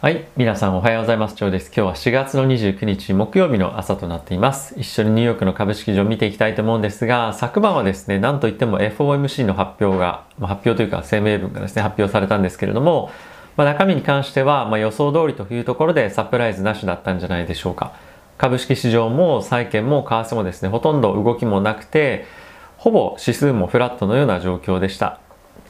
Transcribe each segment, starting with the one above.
はい。皆さんおはようございます。長です。今日は4月の29日木曜日の朝となっています。一緒にニューヨークの株式市場を見ていきたいと思うんですが、昨晩はですね、なんといっても FOMC の発表が、まあ、発表というか声明文がですね、発表されたんですけれども、まあ、中身に関しては、まあ、予想通りというところでサプライズなしだったんじゃないでしょうか。株式市場も債券も為替もですね、ほとんど動きもなくて、ほぼ指数もフラットのような状況でした。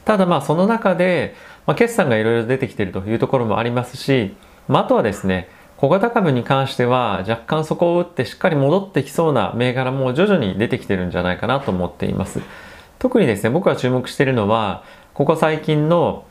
ただまあその中で、まあ、決算がいろいろ出てきているというところもありますし、まあ、あとはですね小型株に関しては若干そこを打ってしっかり戻ってきそうな銘柄も徐々に出てきてるんじゃないかなと思っています。特にですね僕が注目しているのはここ最近の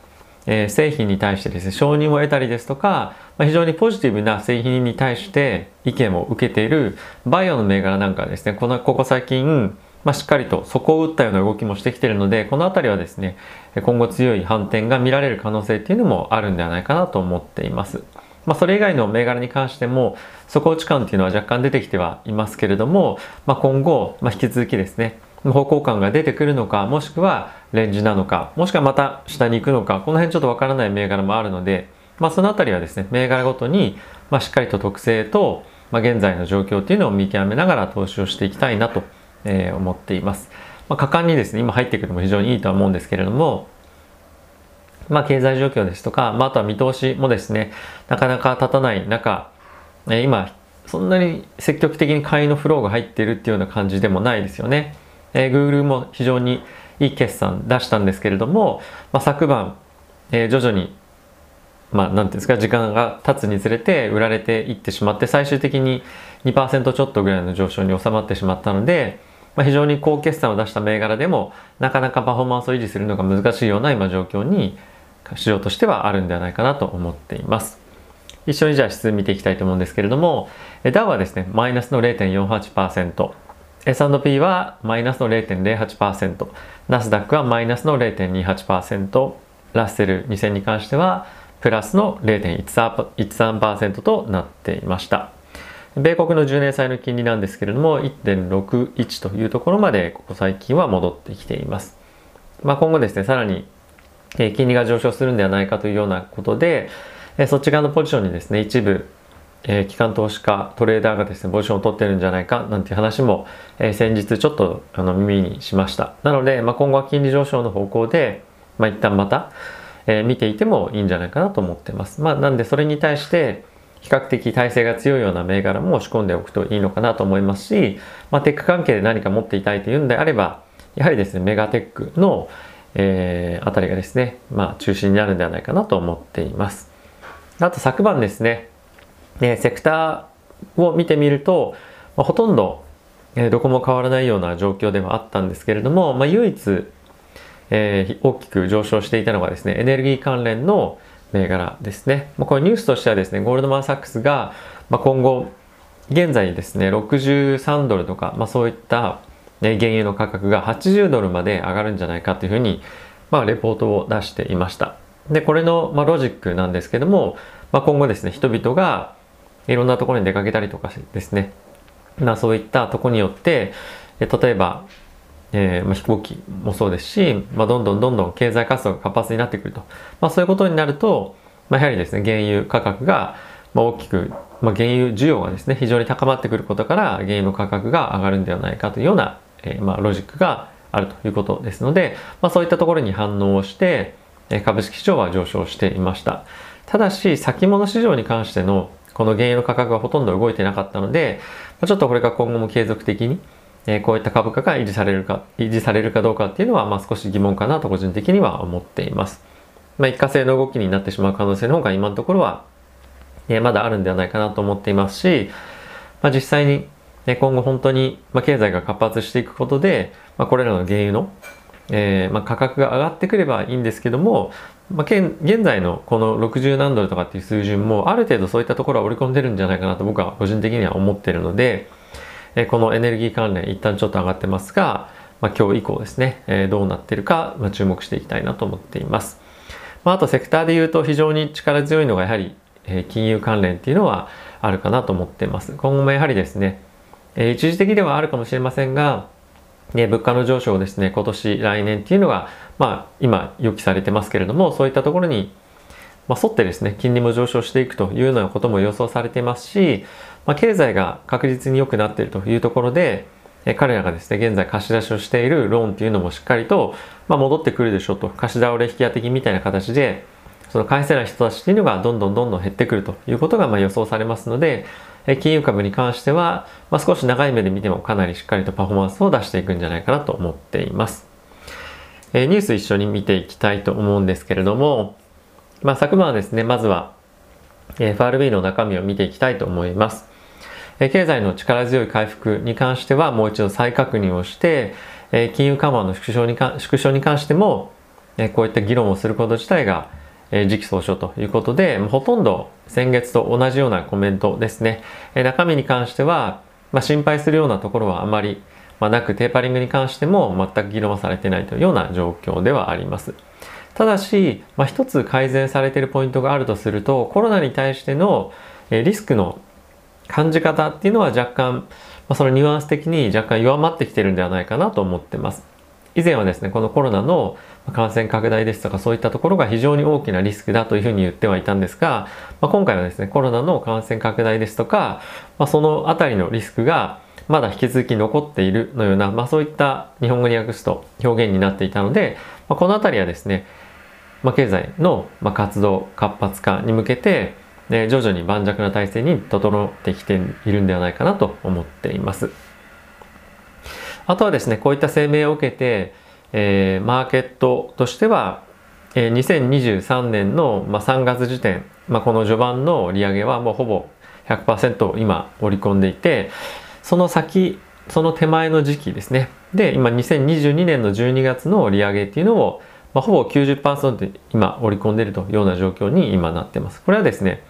え製品に対してですね承認を得たりですとか、まあ、非常にポジティブな製品に対して意見を受けているバイオの銘柄なんかですねこのここ最近まあ、しっかりと底を打ったような動きもしてきているのでこの辺りはですね今後強い反転が見られる可能性っていうのもあるんではないかなと思っています。まあ、それ以外の銘柄に関しても底打ち感っていうのは若干出てきてはいますけれども、まあ、今後、まあ、引き続きですね方向感が出てくるのかもしくはレンジなのかもしくはまた下に行くのかこの辺ちょっとわからない銘柄もあるので、まあ、その辺りはですね銘柄ごとに、ま、しっかりと特性と、ま、現在の状況っていうのを見極めながら投資をしていきたいなとえ、思っています。まあ、果敢にですね、今入ってくるのも非常にいいとは思うんですけれども、まあ、経済状況ですとか、まあ、あとは見通しもですね、なかなか立たない中、えー、今、そんなに積極的に買いのフローが入っているっていうような感じでもないですよね。えー、Google も非常にいい決算出したんですけれども、まあ、昨晩、えー、徐々にまあ、なんていうんですか時間が経つにつれて売られていってしまって最終的に2%ちょっとぐらいの上昇に収まってしまったので、まあ、非常に高決算を出した銘柄でもなかなかパフォーマンスを維持するのが難しいような今状況に市場としてはあるんではないかなと思っています。一緒にじゃあ指数見ていきたいと思うんですけれども、ダウはですね、マイナスの0.48%、S&P はマイナスの0.08%、ナスダックはマイナスの0.28%、ラッセル2000に関してはプラスの0.13%となっていました。米国の10年債の金利なんですけれども1.61というところまでここ最近は戻ってきています。まあ、今後ですねさらに金利が上昇するんではないかというようなことでそっち側のポジションにですね一部え機関投資家トレーダーがですねポジションを取ってるんじゃないかなんていう話も、え先日ちょっとあの耳にしましたなので、まあ、今後は金利上昇の方向で、まあ、一旦また、えー、見ていてもいいんじゃないかなと思ってます。まあ、なんでそれに対して比較的体制が強いような銘柄も仕込んでおくといいのかなと思いますし、まあ、テック関係で何か持っていたいというんであればやはりですねメガテックの、えー、あたりがですね、まあ、中心になるんではないかなと思っています。あと昨晩ですね、ねセクターを見てみると、まあ、ほとんど、えー、どこも変わらないような状況ではあったんですけれども、まあ、唯一えー、大きく上昇していたのがですね、エネルギー関連の銘柄ですね。まあ、これニュースとしてはですね、ゴールドマン・サックスが、まあ、今後、現在ですね、63ドルとか、まあ、そういった、ね、原油の価格が80ドルまで上がるんじゃないかというふうに、まあ、レポートを出していました。で、これの、まあ、ロジックなんですけども、まあ、今後ですね、人々がいろんなところに出かけたりとかですね、まあ、そういったとこによって、例えば、えーまあ、飛行機もそうですし、まあ、どんどんどんどん経済活動が活発になってくると、まあ、そういうことになると、まあ、やはりですね原油価格が大きく、まあ、原油需要がですね非常に高まってくることから原油の価格が上がるんではないかというような、えーまあ、ロジックがあるということですので、まあ、そういったところに反応をして株式市場は上昇していました。ただし先物市場に関してのこの原油の価格がほとんど動いてなかったのでまあちょっとこれが今後も継続的にえこういった株価が維持されるか、維持されるかどうかっていうのは、まあ少し疑問かなと個人的には思っています。まあ一過性の動きになってしまう可能性の方が今のところは、えまだあるんではないかなと思っていますし、まあ実際に、ね、今後本当に、ま、経済が活発していくことで、ま、これらの原油の、えーま、価格が上がってくればいいんですけども、まあ、現在のこの60何ドルとかっていう水準もある程度そういったところは織り込んでるんじゃないかなと僕は個人的には思ってるので、えこのエネルギー関連一旦ちょっと上がってますが、まあ、今日以降ですね、えどうなってるか、まあ、注目していきたいなと思っています。まあ、あとセクターで言うと非常に力強いのがやはり、え金融関連っていうのはあるかなと思っています。今後もやはりですね、え一時的ではあるかもしれませんが、ね、物価の上昇をですね、今年来年っていうのが、まあ今予期されてますけれども、そういったところにまあ、沿ってですね、金利も上昇していくというようなことも予想されていますし、まあ、経済が確実に良くなっているというところで、え彼らがですね、現在貸し出しをしているローンっていうのもしっかりと、まあ、戻ってくるでしょうと、貸し倒れ引き当て金みたいな形で、その返せない人たちっていうのがどんどんどんどん減ってくるということがま予想されますので、え金融株に関しては、まあ、少し長い目で見てもかなりしっかりとパフォーマンスを出していくんじゃないかなと思っています。えニュース一緒に見ていきたいと思うんですけれども、まあ、昨晩はですね、まずは、FRB の中身を見ていきたいと思います。経済の力強い回復に関してはもう一度再確認をして、金融緩和の縮小に縮小に関しても、こういった議論をすること自体が、時期尚早ということで、ほとんど先月と同じようなコメントですね。中身に関しては、まあ、心配するようなところはあまり、まあ、なく、テーパリングに関しても全く議論はされてないというような状況ではあります。ただし、まあ、一つ改善されているポイントがあるとすると、コロナに対してのリスクの感じ方っていうのは若干、まあ、そのニュアンス的に若干弱まってきてるんではないかなと思ってます。以前はですね、このコロナの感染拡大ですとかそういったところが非常に大きなリスクだというふうに言ってはいたんですが、まあ、今回はですね、コロナの感染拡大ですとか、まあ、そのあたりのリスクがまだ引き続き残っているのような、まあ、そういった日本語に訳すと表現になっていたので、まあ、このあたりはですね、まあ、経済の活動活発化に向けて、ね、徐々に盤石な体制に整ってきているんではないかなと思っています。あとはですね、こういった声明を受けて、えー、マーケットとしては、えー、2023年の、まあ、3月時点、まあ、この序盤の利上げはもうほぼ100%今織り込んでいて、その先、その手前の時期ですね。で、今2022年の12月の利上げっていうのを、まあ、ほぼ90%今織り込んでいるというような状況に今なってます。これはですね、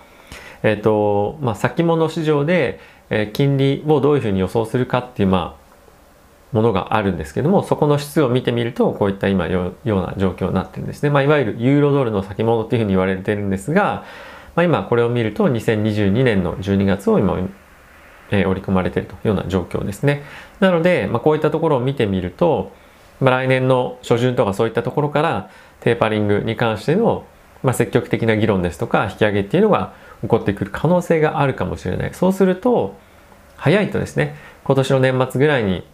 えっ、ー、と、まあ、先物市場で、えー、金利をどういうふうに予想するかっていう、まあ、ものがあるんですけども、そこの質を見てみると、こういった今ような状況になってるんですね。まあ、いわゆるユーロドルの先物っていうふうに言われてるんですが、まあ、今これを見ると2022年の12月を今、えー、織り込まれているというような状況ですね。なので、まあ、こういったところを見てみると、まあ、来年の初旬とかそういったところからテーパリングに関しての、まあ、積極的な議論ですとか引き上げっていうのが起こってくる可能性があるかもしれない。そうすると、早いとですね、今年の年末ぐらいに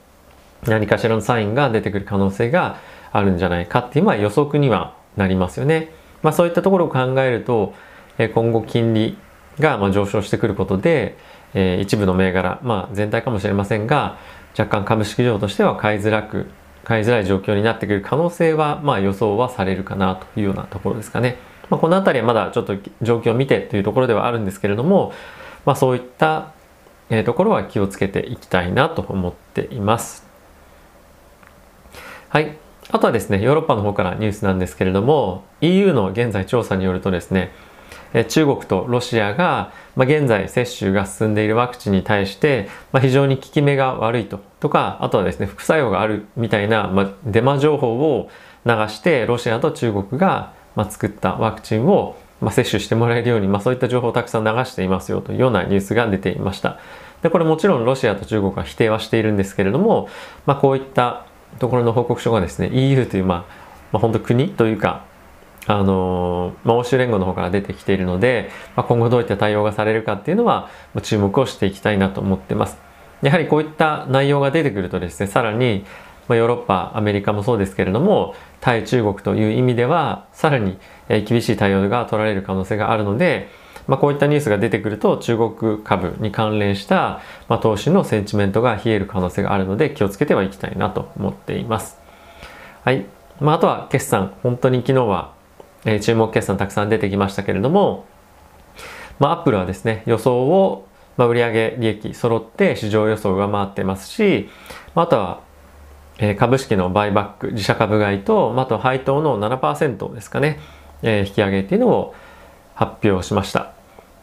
何かしらのサインが出てくる可能性があるんじゃないかっていう、まあ、予測にはなりますよね。まあ、そういったところを考えると、今後金利がま上昇してくることで、一部の銘柄、まあ、全体かもしれませんが若干株式上としては買いづらく買いづらい状況になってくる可能性は、まあ、予想はされるかなというようなところですかね。まあ、この辺りはまだちょっと状況を見てというところではあるんですけれども、まあ、そういった、えところは気をつけていきたいなと思っています。はい。あとはですね、ヨーロッパの方からニュースなんですけれども、EU の現在調査によるとですね、中国とロシアが、まあ、現在接種が進んでいるワクチンに対して、まあ、非常に効き目が悪いと。とかあとはですね副作用があるみたいな、まあ、デマ情報を流してロシアと中国が、まあ、作ったワクチンを、まあ、接種してもらえるように、まあ、そういった情報をたくさん流していますよというようなニュースが出ていました。でこれもちろんロシアと中国は否定はしているんですけれども、まあ、こういったところの報告書がですね EU という、まあ、まあ本当国というかあのまあ、欧州連合の方から出てきているので、まあ、今後どういった対応がされるかっていうのは注目をしていきたいなと思ってます。やはりこういった内容が出てくるとですねさらに、まあ、ヨーロッパアメリカもそうですけれども対中国という意味ではさらに厳しい対応が取られる可能性があるので、まあ、こういったニュースが出てくると中国株に関連した、まあ、投資のセンチメントが冷える可能性があるので気をつけてはいきたいなと思っています。はい。まあ、あとは決算、本当に昨日は、えー、注目決算たくさん出てきましたけれども、まあ、アップルはですね、予想を、まあ、売上利益揃って市場予想を上回ってますし、まあ、あとは、えー、株式のバイバック、自社株買いと、まあ、あと配当の7%ですかね、えー、引き上げっていうのを発表しました。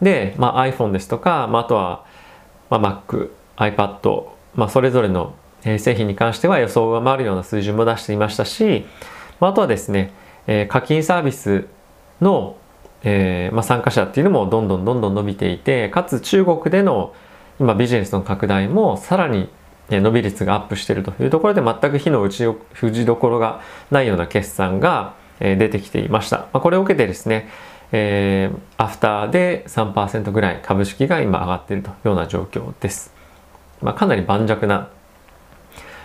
で、まあ、iPhone ですとか、まあ、あとは、まあ、Mac、iPad、まあ、それぞれの製品に関しては予想を上回るような水準も出していましたし、まあ、あとはですね、えー、課金サービスの、えーまあ、参加者っていうのもどんどんどんどん伸びていてかつ中国での今ビジネスの拡大もさらに伸び率がアップしているというところで全く火の打ちどころがないような決算が出てきていました。まあ、これを受けてですね、えー、アフターで3%ぐらい株式が今上がっているというような状況です。まあ、かなり盤石な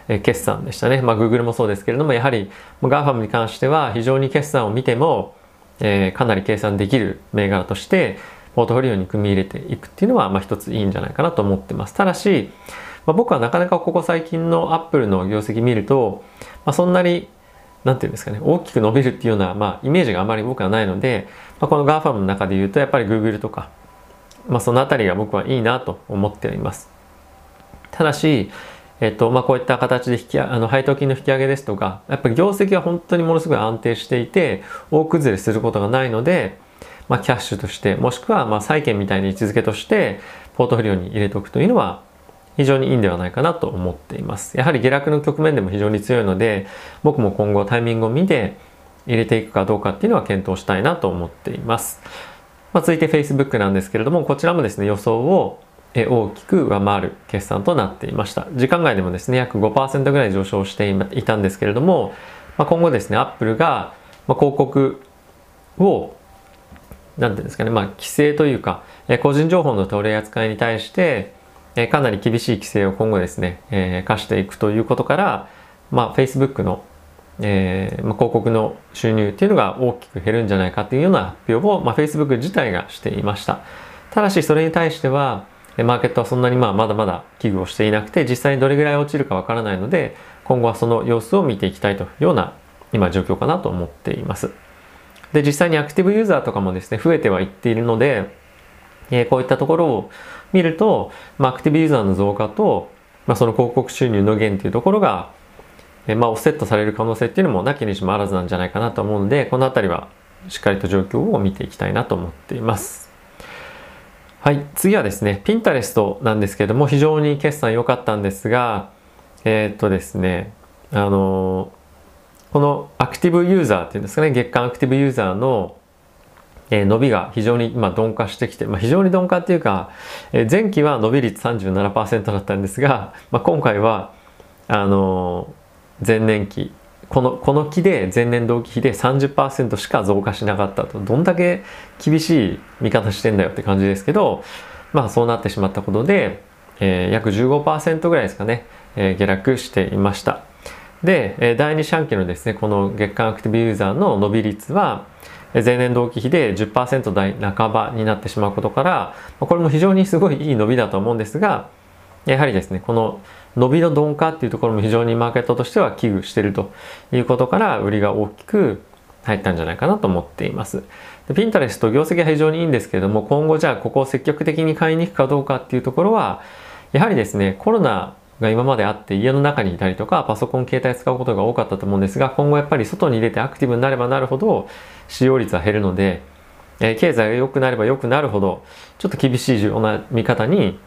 決算でしたね。まあ、Google もそうですけれども、やはり GAFAM に関しては非常に決算を見ても、えー、かなり計算できる銘柄として、ポートフォリオに組み入れていくっていうのは、まあ、一ついいんじゃないかなと思ってます。ただし、まあ、僕はなかなかここ最近の Apple の業績見ると、まあ、そんなになんていうんですかね、大きく伸びるっていうような、まあ、イメージがあまり僕はないので、まあ、この GAFAM の中で言うと、やっぱり Google とか、まあ、そのあたりが僕はいいなと思っています。ただし、えっとまあ、こういった形で引きあの配当金の引き上げですとかやっぱり業績は本当にものすごい安定していて大崩れすることがないので、まあ、キャッシュとしてもしくはまあ債券みたいな位置づけとしてポートフォリオに入れておくというのは非常にいいんではないかなと思っています。やはり下落の局面でも非常に強いので僕も今後タイミングを見て入れていくかどうかっていうのは検討したいなと思っています、まあ、続いて Facebook なんですけれどもこちらもですね予想を大きく上回る決算となっていました。時間外でもですね、約5%ぐらい上昇していたんですけれども、まあ、今後ですね、アップルが、広告を、なんていうんですかね、まあ、規制というか、個人情報の取り扱いに対して、かなり厳しい規制を今後ですね、え、課していくということから、まあ、Facebook の、えまあ、広告の収入っていうのが大きく減るんじゃないかというような発表を、まあ、Facebook 自体がしていました。ただし、それに対しては、マーケットはそんなにまあまだまだ危惧をしていなくて実際にどれぐらい落ちるかわからないので今後はその様子を見ていきたいというような今状況かなと思っています。で実際にアクティブユーザーとかもですね増えてはいっているので、えー、こういったところを見ると、まあ、アクティブユーザーの増加と、まあ、その広告収入の減というところが、えー、まあ、オフセットされる可能性っていうのもなきにしもあらずなんじゃないかなと思うのでこの辺りはしっかりと状況を見ていきたいなと思っています。はい、次はですね、ピンタレストなんですけれども、非常に決算良かったんですが、えー、っとですね、あのこのアクティブユーザーっていうんですかね、月間アクティブユーザーの、えー、伸びが非常に今鈍化してきて、まあ、非常に鈍化っていうか、えー、前期は伸び率37%だったんですが、まあ、今回は、あの前年期このこの期で前年同期比で30%しか増加しなかったと。どんだけ厳しい見方してんだよって感じですけどまあそうなってしまったことで、えー、約15%ぐらいですかね、えー、下落していました。で、えー、第2四半期のですねこの月間アクティブユーザーの伸び率は前年同期比で10%台半ばになってしまうことからこれも非常にすごいいい伸びだと思うんですがやはりですねこの伸びの鈍化っていうところも非常にマーケットとしては危惧しているということから売りが大きく入ったんじゃないかなと思っています。でピンタレスト業績は非常にいいんですけれども今後じゃあここを積極的に買いに行くかどうかっていうところはやはりですねコロナが今まであって家の中にいたりとかパソコン携帯使うことが多かったと思うんですが今後やっぱり外に出てアクティブになればなるほど使用率は減るので、えー、経済が良くなれば良くなるほどちょっと厳しいような見方に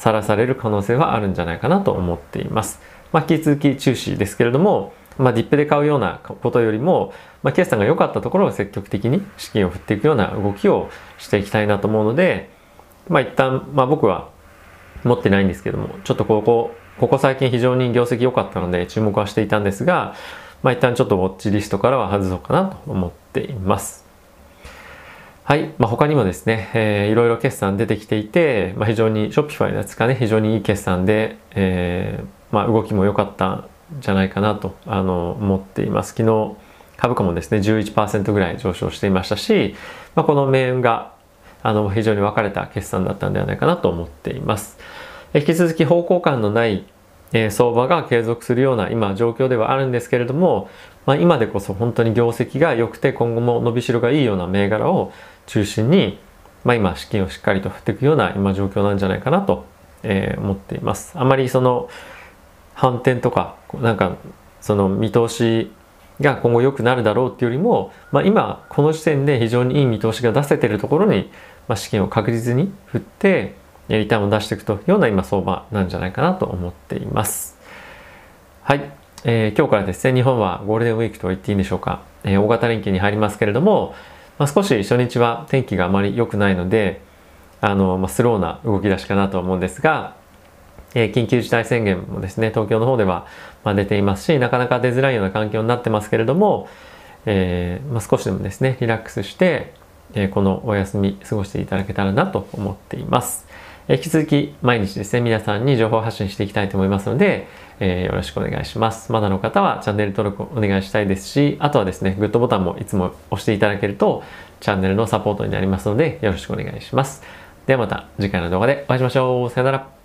さらされる可能性はあるんじゃないかなと思っています。まあ、引き続き注視ですけれども、まあ、ディップで買うようなことよりも、まあ、決算が良かったところを積極的に資金を振っていくような動きをしていきたいなと思うので、まあ、一旦、まあ、僕は持ってないんですけども、ちょっとここ、ここ最近非常に業績良かったので注目はしていたんですが、まあ、一旦ちょっとウォッチリストからは外そうかなと思っています。はい。まあ、他にもですね、えー、いろいろ決算出てきていて、まあ、非常に、ショッピファイのやつかね、非常にいい決算で、えー、まあ、動きも良かったんじゃないかなと、あの、思っています。昨日、株価もですね、11%ぐらい上昇していましたし、まあ、この命運が、あの、非常に分かれた決算だったんではないかなと思っています。引き続き方向感のない、えー、相場が継続するような今状況ではあるんですけれども、まあ、今でこそ本当に業績が良くて今後も伸びしろがいいような銘柄を中心に、まあ、今資金をしっかりと振っていくような今状況なんじゃないかなと、えー、思っています。あまりその反転とかなんかその見通しが今後良くなるだろうっていうよりも、まあ、今この時点で非常にいい見通しが出せてるところに、まあ、資金を確実に振ってリターンを出していくというような今相場なんじゃないかなと思っています。はい、えー、今日からですね日本はゴールデンウィークと言っていいんでしょうか、えー、大型連休に入りますけれども、まあ、少し初日は天気があまり良くないので、あの、まあ、スローな動き出しかなと思うんですが、えー、緊急事態宣言もですね、東京の方では、まあ、出ていますし、なかなか出づらいような環境になってますけれども、えー、まあ、少しでもですね、リラックスして、えこのお休み過ごしていただけたらなと思っています。え引き続き毎日ですね、皆さんに情報発信していきたいと思いますので、えー、よろしくお願いします。まだの方はチャンネル登録お願いしたいですし、あとはですね、グッドボタンもいつも押していただけると、チャンネルのサポートになりますので、よろしくお願いします。ではまた次回の動画でお会いしましょう。さよなら。